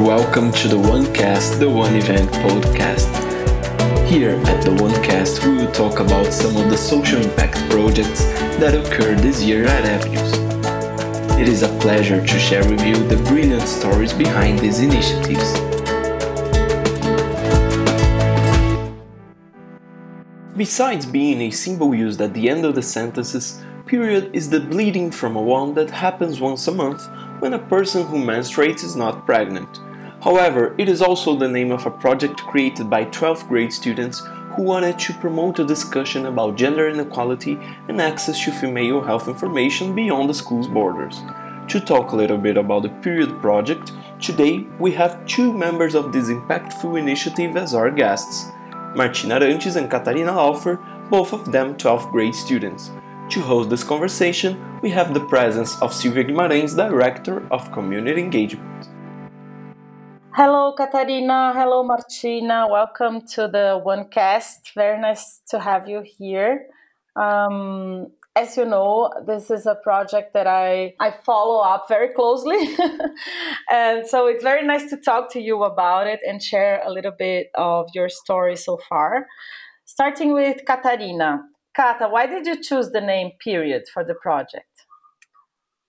Welcome to the OneCast, the One Event podcast. Here at the OneCast, we will talk about some of the social impact projects that occurred this year at Avenues. It is a pleasure to share with you the brilliant stories behind these initiatives. Besides being a symbol used at the end of the sentences, period is the bleeding from a wound that happens once a month when a person who menstruates is not pregnant. However, it is also the name of a project created by 12th grade students who wanted to promote a discussion about gender inequality and access to female health information beyond the school's borders. To talk a little bit about the Period project, today we have two members of this impactful initiative as our guests. Martina Arantes and Catarina Laufer, both of them 12th grade students. To host this conversation, we have the presence of Silvia Guimarães, Director of Community Engagement. Hello, Katarina. Hello, Martina. Welcome to the OneCast. Very nice to have you here. Um, as you know, this is a project that I, I follow up very closely. and so it's very nice to talk to you about it and share a little bit of your story so far. Starting with Katarina. Kata, why did you choose the name period for the project?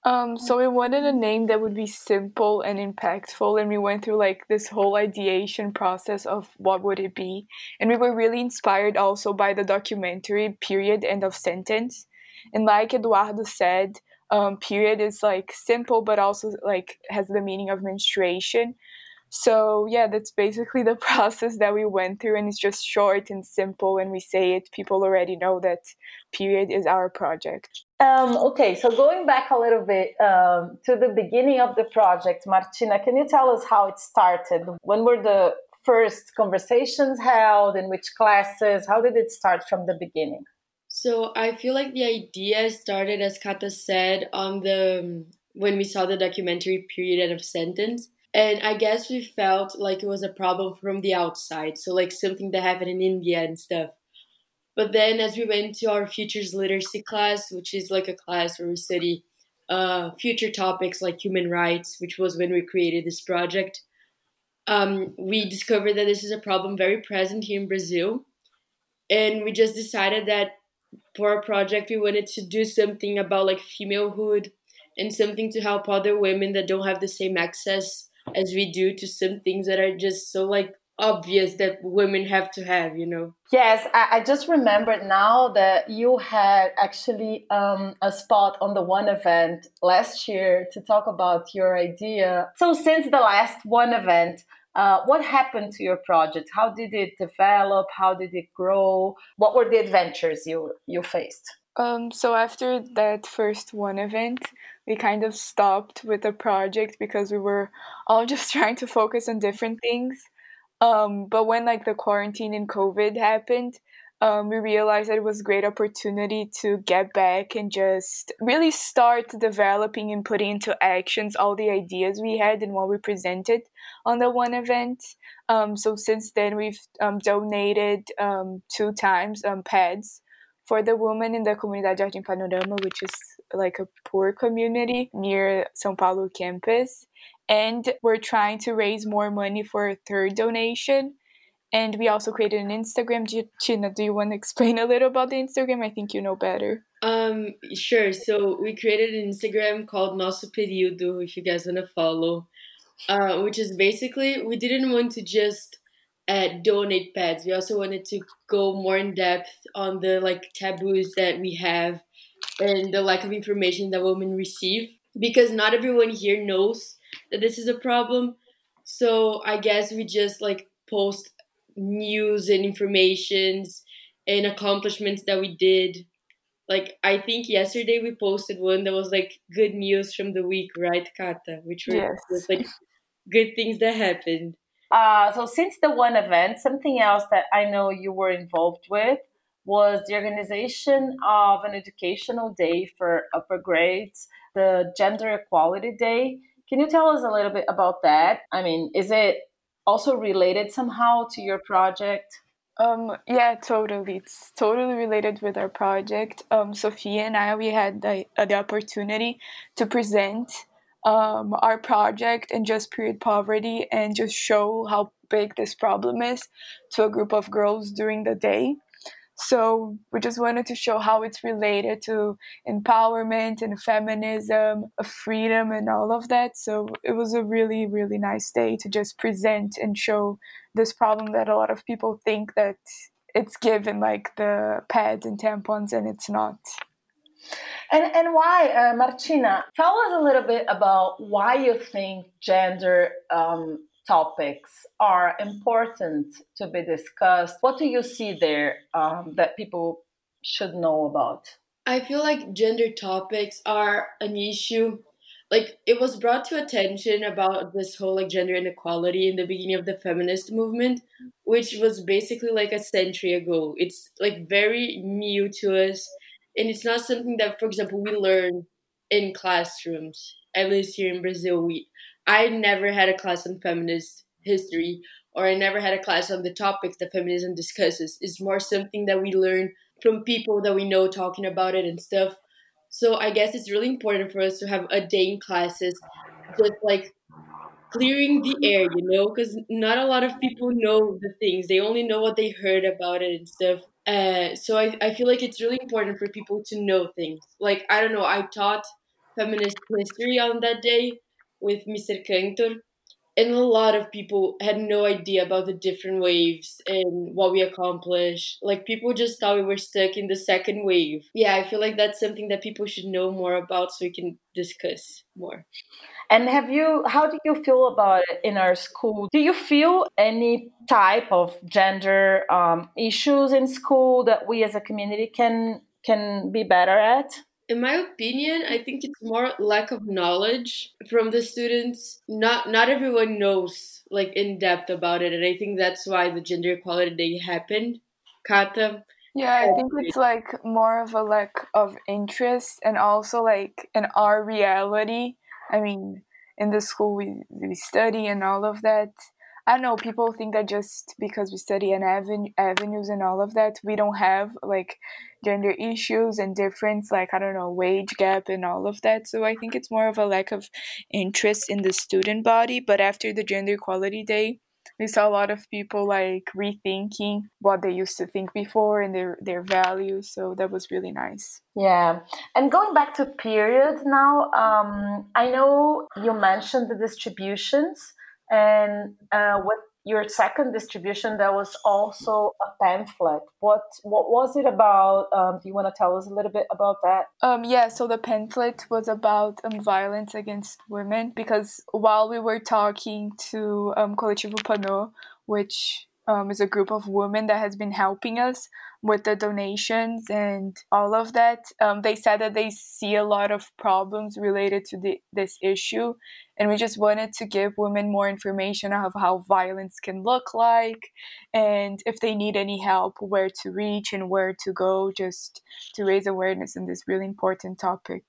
Um, so we wanted a name that would be simple and impactful, and we went through like this whole ideation process of what would it be, and we were really inspired also by the documentary "Period End of Sentence," and like Eduardo said, um, period is like simple but also like has the meaning of menstruation. So yeah, that's basically the process that we went through, and it's just short and simple. When we say it, people already know that period is our project. Um, okay, so going back a little bit um, to the beginning of the project, Martina, can you tell us how it started? When were the first conversations held? In which classes? How did it start from the beginning? So I feel like the idea started, as Kata said, on the when we saw the documentary "Period End of Sentence." And I guess we felt like it was a problem from the outside. So, like something that happened in India and stuff. But then, as we went to our futures literacy class, which is like a class where we study uh, future topics like human rights, which was when we created this project, um, we discovered that this is a problem very present here in Brazil. And we just decided that for our project, we wanted to do something about like femalehood and something to help other women that don't have the same access as we do to some things that are just so like obvious that women have to have, you know? Yes, I, I just remembered now that you had actually um, a spot on the one event last year to talk about your idea. So, since the last one event, uh, what happened to your project? How did it develop? How did it grow? What were the adventures you you faced? Um, so after that first one event, we kind of stopped with the project because we were all just trying to focus on different things. Um, but when like the quarantine and COVID happened, um, we realized that it was a great opportunity to get back and just really start developing and putting into actions all the ideas we had and what we presented on the one event. Um, so since then, we've um, donated um, two times um, pads for the women in the Comunidade Jardim Panorama, which is like a poor community near São Paulo campus. And we're trying to raise more money for a third donation. And we also created an instagram. Gina, do you want to explain a little about the instagram? I think you know better. Um sure. So we created an instagram called nosso período if you guys want to follow. Uh, which is basically we didn't want to just uh, donate pads we also wanted to go more in depth on the like taboos that we have and the lack of information that women receive because not everyone here knows that this is a problem. So I guess we just like post news and informations and accomplishments that we did. Like I think yesterday we posted one that was like good news from the week, right, Kata? Which were yes. like good things that happened. Uh, so since the one event, something else that I know you were involved with was the organization of an educational day for upper grades, the Gender Equality Day. Can you tell us a little bit about that? I mean, is it also related somehow to your project? Um, yeah, totally. It's totally related with our project. Um, Sophia and I, we had the, uh, the opportunity to present um, our project and just period poverty and just show how big this problem is to a group of girls during the day. So we just wanted to show how it's related to empowerment and feminism, freedom, and all of that. So it was a really, really nice day to just present and show this problem that a lot of people think that it's given, like the pads and tampons, and it's not. And and why, uh, Martina? Tell us a little bit about why you think gender um, topics are important to be discussed. What do you see there um, that people should know about? I feel like gender topics are an issue. Like it was brought to attention about this whole like gender inequality in the beginning of the feminist movement, which was basically like a century ago. It's like very new to us and it's not something that, for example, we learn in classrooms. At least here in Brazil, we I never had a class on feminist history, or I never had a class on the topics that feminism discusses. It's more something that we learn from people that we know talking about it and stuff. So I guess it's really important for us to have a day in classes, just like clearing the air, you know, because not a lot of people know the things. They only know what they heard about it and stuff. Uh, so I, I feel like it's really important for people to know things. Like, I don't know, I taught feminist history on that day with Mr. Cantor, and a lot of people had no idea about the different waves and what we accomplished. Like, people just thought we were stuck in the second wave. Yeah, I feel like that's something that people should know more about so we can discuss more. And have you, how do you feel about it in our school? Do you feel any type of gender um, issues in school that we as a community can can be better at? In my opinion, I think it's more lack of knowledge from the students. Not not everyone knows like in depth about it, and I think that's why the gender equality day happened. Kata, yeah, I think it's like more of a lack of interest and also like in our reality I mean, in the school we, we study and all of that. I don't know, people think that just because we study an aven- avenues and all of that, we don't have like gender issues and difference, like, I don't know, wage gap and all of that. So I think it's more of a lack of interest in the student body. But after the Gender Equality Day, we saw a lot of people like rethinking what they used to think before and their their values so that was really nice yeah and going back to period now um, i know you mentioned the distributions and uh, with your second distribution there was also a pamphlet. What what was it about? Um, do you want to tell us a little bit about that? Um, yeah so the pamphlet was about um, violence against women because while we were talking to um, coletivo pano which um, is a group of women that has been helping us with the donations and all of that. Um, they said that they see a lot of problems related to the, this issue, and we just wanted to give women more information of how violence can look like, and if they need any help, where to reach and where to go, just to raise awareness in this really important topic.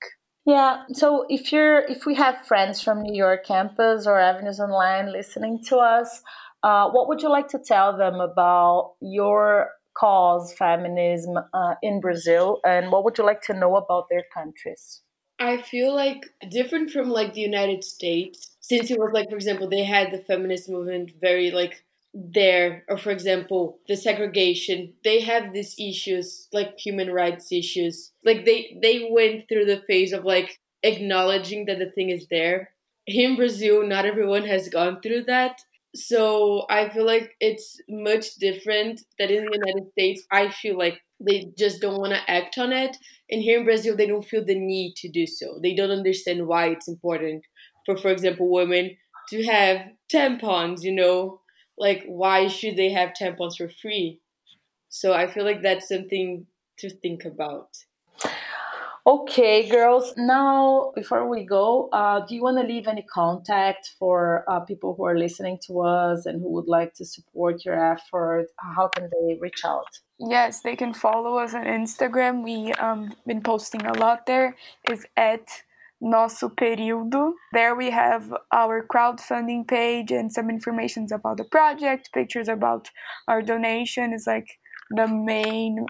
Yeah. So if you're if we have friends from New York campus or Avenues Online listening to us, uh, what would you like to tell them about your cause, feminism uh, in Brazil, and what would you like to know about their countries? I feel like different from like the United States, since it was like, for example, they had the feminist movement very like there, or for example, the segregation. They have these issues like human rights issues. Like they they went through the phase of like acknowledging that the thing is there. In Brazil, not everyone has gone through that so I feel like it's much different that in the United States, I feel like they just don't want to act on it. And here in Brazil, they don't feel the need to do so. They don't understand why it's important for, for example, women to have tampons, you know? Like, why should they have tampons for free? So I feel like that's something to think about. Okay, girls. Now, before we go, uh, do you want to leave any contact for uh, people who are listening to us and who would like to support your effort? How can they reach out? Yes, they can follow us on Instagram. We um been posting a lot there. Is at nosso período. There we have our crowdfunding page and some information about the project, pictures about our donation is like the main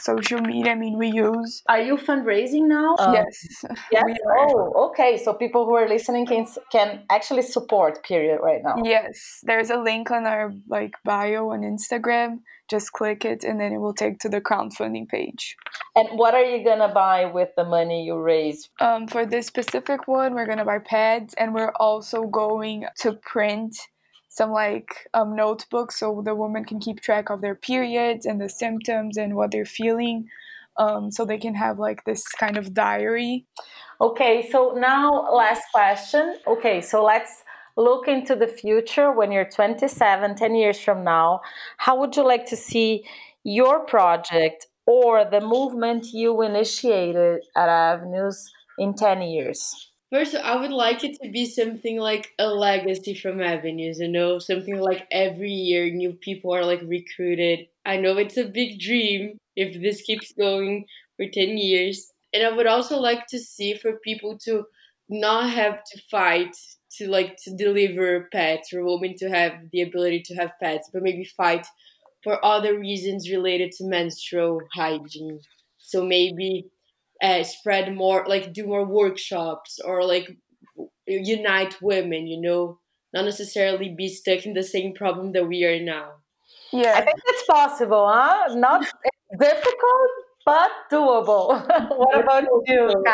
social media. I mean, we use. Are you fundraising now? Um, yes. Yes. Oh, okay. So people who are listening can can actually support Period right now. Yes, there's a link on our like bio on Instagram. Just click it, and then it will take to the crowdfunding page. And what are you gonna buy with the money you raise? Um, for this specific one, we're gonna buy pads, and we're also going to print some like um, notebooks so the woman can keep track of their periods and the symptoms and what they're feeling um, so they can have like this kind of diary. Okay so now last question. Okay so let's look into the future when you're 27 10 years from now. How would you like to see your project or the movement you initiated at avenues in 10 years First, I would like it to be something like a legacy from Avenues, you know, something like every year new people are like recruited. I know it's a big dream if this keeps going for 10 years. And I would also like to see for people to not have to fight to like to deliver pets or women to have the ability to have pets, but maybe fight for other reasons related to menstrual hygiene. So maybe uh, spread more, like do more workshops or like unite women, you know, not necessarily be stuck in the same problem that we are now. Yeah, I think it's possible, huh? Not difficult, but doable. what about you,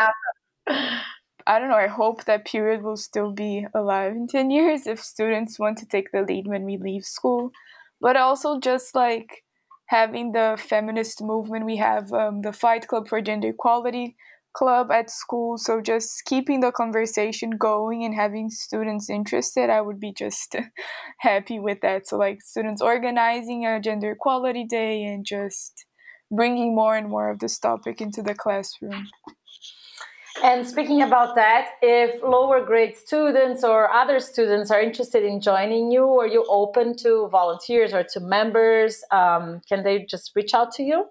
I don't know. I hope that period will still be alive in 10 years if students want to take the lead when we leave school. But also, just like having the feminist movement. We have um, the Fight Club for Gender Equality club at school. So just keeping the conversation going and having students interested, I would be just happy with that. So like students organizing a gender equality day and just bringing more and more of this topic into the classroom. And speaking about that, if lower grade students or other students are interested in joining you, are you open to volunteers or to members? Um, can they just reach out to you?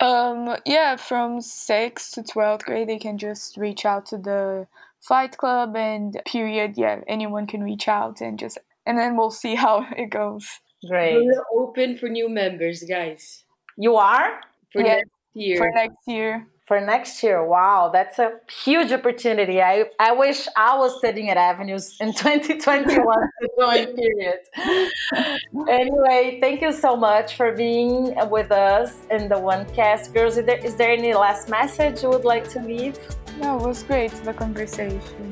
Um, yeah, from 6th to 12th grade, they can just reach out to the Fight Club and period. Yeah, anyone can reach out and just, and then we'll see how it goes. Great. We're open for new members, guys. You are? For yeah, next year. For next year for next year. Wow, that's a huge opportunity. I, I wish I was studying at Avenues in 2021 to join period. anyway, thank you so much for being with us in the one cast. Girls, is there, is there any last message you would like to leave? No, it was great, the conversation.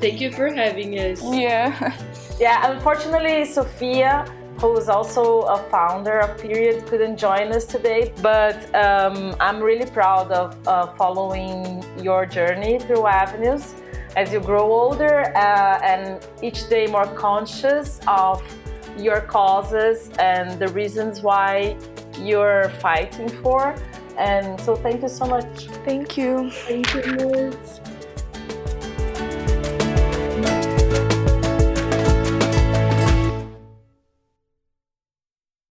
Thank you for having us. Yeah. yeah, unfortunately, Sophia who is also a founder of Period, couldn't join us today. But um, I'm really proud of uh, following your journey through avenues as you grow older uh, and each day more conscious of your causes and the reasons why you're fighting for. And so, thank you so much. Thank you. Thank you.